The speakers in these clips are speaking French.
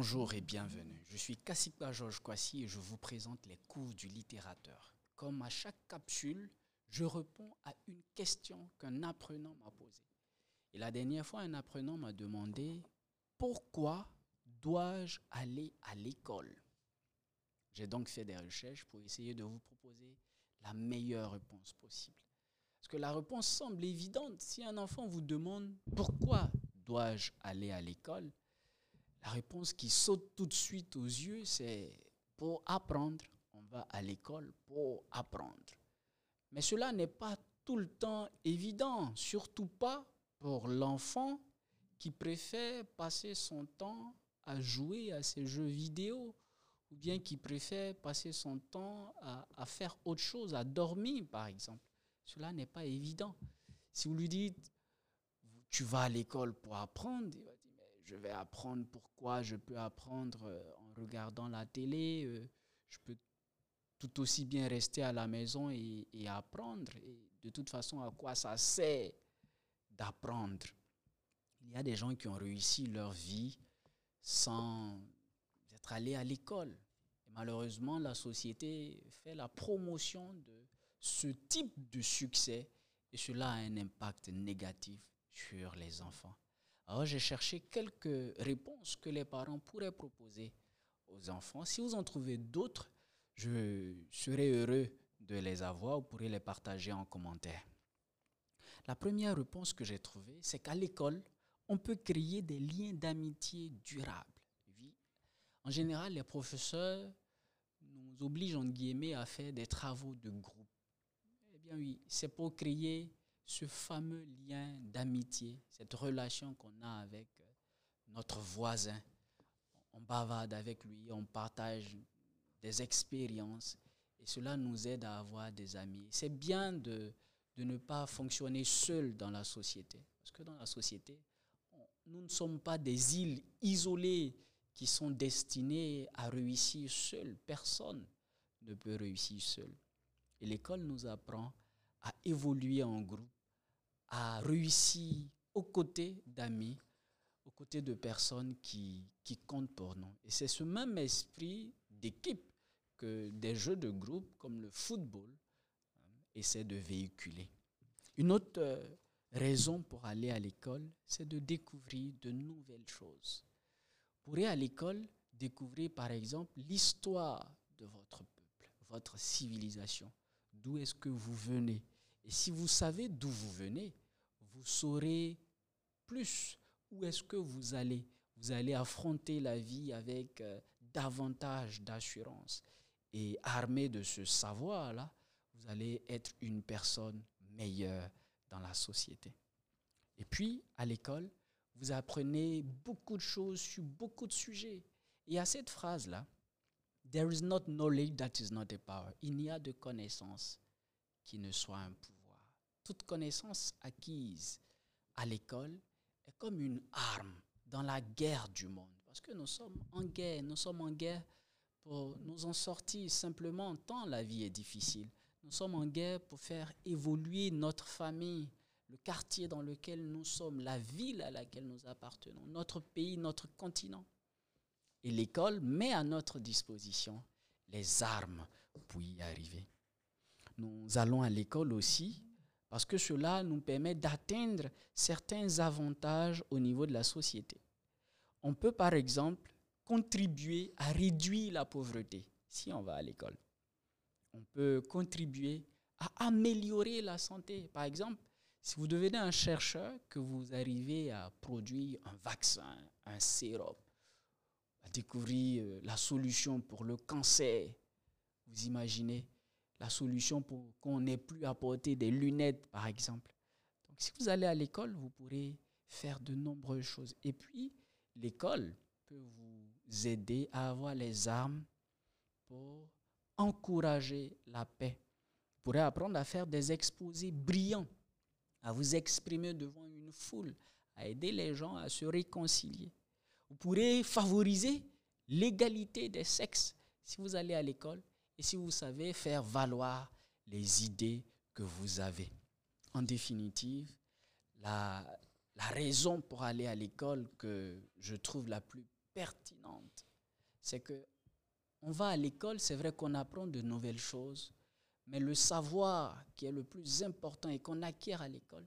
Bonjour et bienvenue. Je suis Kassikba Georges Kwasi et je vous présente les cours du littérateur. Comme à chaque capsule, je réponds à une question qu'un apprenant m'a posée. Et la dernière fois, un apprenant m'a demandé pourquoi dois-je aller à l'école? J'ai donc fait des recherches pour essayer de vous proposer la meilleure réponse possible. Parce que la réponse semble évidente. Si un enfant vous demande pourquoi dois-je aller à l'école, la réponse qui saute tout de suite aux yeux, c'est pour apprendre. On va à l'école pour apprendre. Mais cela n'est pas tout le temps évident, surtout pas pour l'enfant qui préfère passer son temps à jouer à ses jeux vidéo ou bien qui préfère passer son temps à, faire autre chose, à dormir par exemple. Cela n'est pas évident. Si vous lui dites, tu vas à l'école pour apprendre, je vais apprendre pourquoi je peux apprendre euh, en regardant la télé, euh, je peux tout aussi bien rester à la maison et, apprendre. De toute façon, à quoi ça sert d'apprendre? Il y a des gens qui ont réussi leur vie sans être allés à l'école. Et malheureusement, la société fait la promotion de ce type de succès et cela a un impact négatif sur les enfants. Alors j'ai cherché quelques réponses que les parents pourraient proposer aux enfants. Si vous en trouvez d'autres, je serai heureux de les avoir. Vous pourrez les partager en commentaire. La première réponse que j'ai trouvée, c'est qu'à l'école, on peut créer des liens d'amitié durables. En général, les professeurs nous obligent, en guillemets, à faire des travaux de groupe. Eh bien oui, c'est pour créer ce fameux lien d'amitié, cette relation qu'on a avec euh, notre voisin. On bavarde avec lui, on partage des expériences et cela nous aide à avoir des amis. C'est bien de, de ne pas fonctionner seul dans la société. Parce que dans la société, nous ne sommes pas des îles isolées qui sont destinées à réussir seules. Personne ne peut réussir seul. Et l'école nous apprend à évoluer en groupe, à réussir aux côtés d'amis, aux côtés de personnes qui, qui comptent pour nous. Et c'est ce même esprit d'équipe que des jeux de groupe comme le football hein, essaient de véhiculer. Une autre euh, raison pour aller à l'école, c'est de découvrir de nouvelles choses. Vous pourrez à l'école découvrir par exemple l'histoire de votre peuple, votre civilisation, d'où est-ce que vous venez? Et si vous savez d'où vous venez, vous saurez plus où est-ce que vous allez? Vous allez affronter la vie avec euh, davantage d'assurance. Et armé de ce savoir-là, vous allez être une personne meilleure dans la société. Et puis, à l'école, vous apprenez beaucoup de choses sur beaucoup de sujets. Et à cette phrase-là, There is not knowledge that is not a power. Il n'y a de connaissance qui ne soit un pouvoir. Toute connaissance acquise à l'école est comme une arme dans la guerre du monde. Parce que nous sommes en guerre, nous sommes en guerre pour nous en sortir simplement tant la vie est difficile. Nous sommes en guerre pour faire évoluer notre famille, le quartier dans lequel nous sommes, la ville à laquelle nous appartenons, notre pays, notre continent. Et l'école met à notre disposition les armes pour y arriver. Nous allons à l'école aussi parce que cela nous permet d'atteindre certains avantages au niveau de la société. On peut par exemple contribuer à réduire la pauvreté si on va à l'école. On peut contribuer à améliorer la santé. Par exemple, si vous devenez un chercheur, que vous arrivez à produire un vaccin, un sérum, à découvrir euh, la solution pour le cancer, vous imaginez la solution pour qu'on n'ait plus à porter des lunettes, par exemple. Donc, si vous allez à l'école, vous pourrez faire de nombreuses choses. Et puis, l'école peut vous aider à avoir les armes pour encourager la paix. Vous pourrez apprendre à faire des exposés brillants à vous exprimer devant une foule, à aider les gens à se réconcilier. Vous pourrez favoriser l'égalité des sexes si vous allez à l'école et si vous savez faire valoir les idées que vous avez. En définitive, la, raison pour aller à l'école que je trouve la plus pertinente. C'est que on va à l'école, c'est vrai qu'on apprend de nouvelles choses, mais le savoir qui est le plus important et qu'on acquiert à l'école,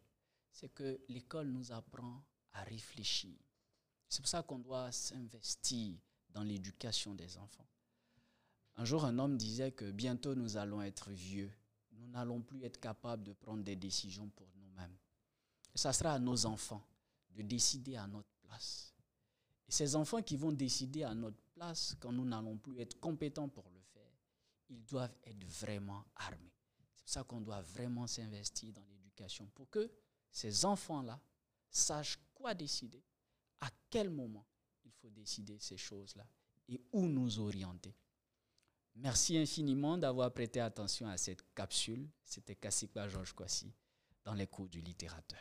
c'est que l'école nous apprend à réfléchir. C'est pour ça qu'on doit s'investir dans l'éducation des enfants. Un jour, un homme disait que bientôt nous allons être vieux. Nous n'allons plus être capables de prendre des décisions pour nous-mêmes. Ça sera à nos enfants de décider à notre place. Et ces enfants qui vont décider à notre place, quand nous n'allons plus être compétents pour le faire, ils doivent être vraiment armés. C'est pour ça qu'on doit vraiment s'investir dans l'éducation pour que ces enfants-là sachent quoi décider, à quel moment il faut décider ces choses-là et où nous orienter. Merci infiniment d'avoir prêté attention à cette capsule. C'était Kassikwa Georges Kwasi dans les cours du littérateur.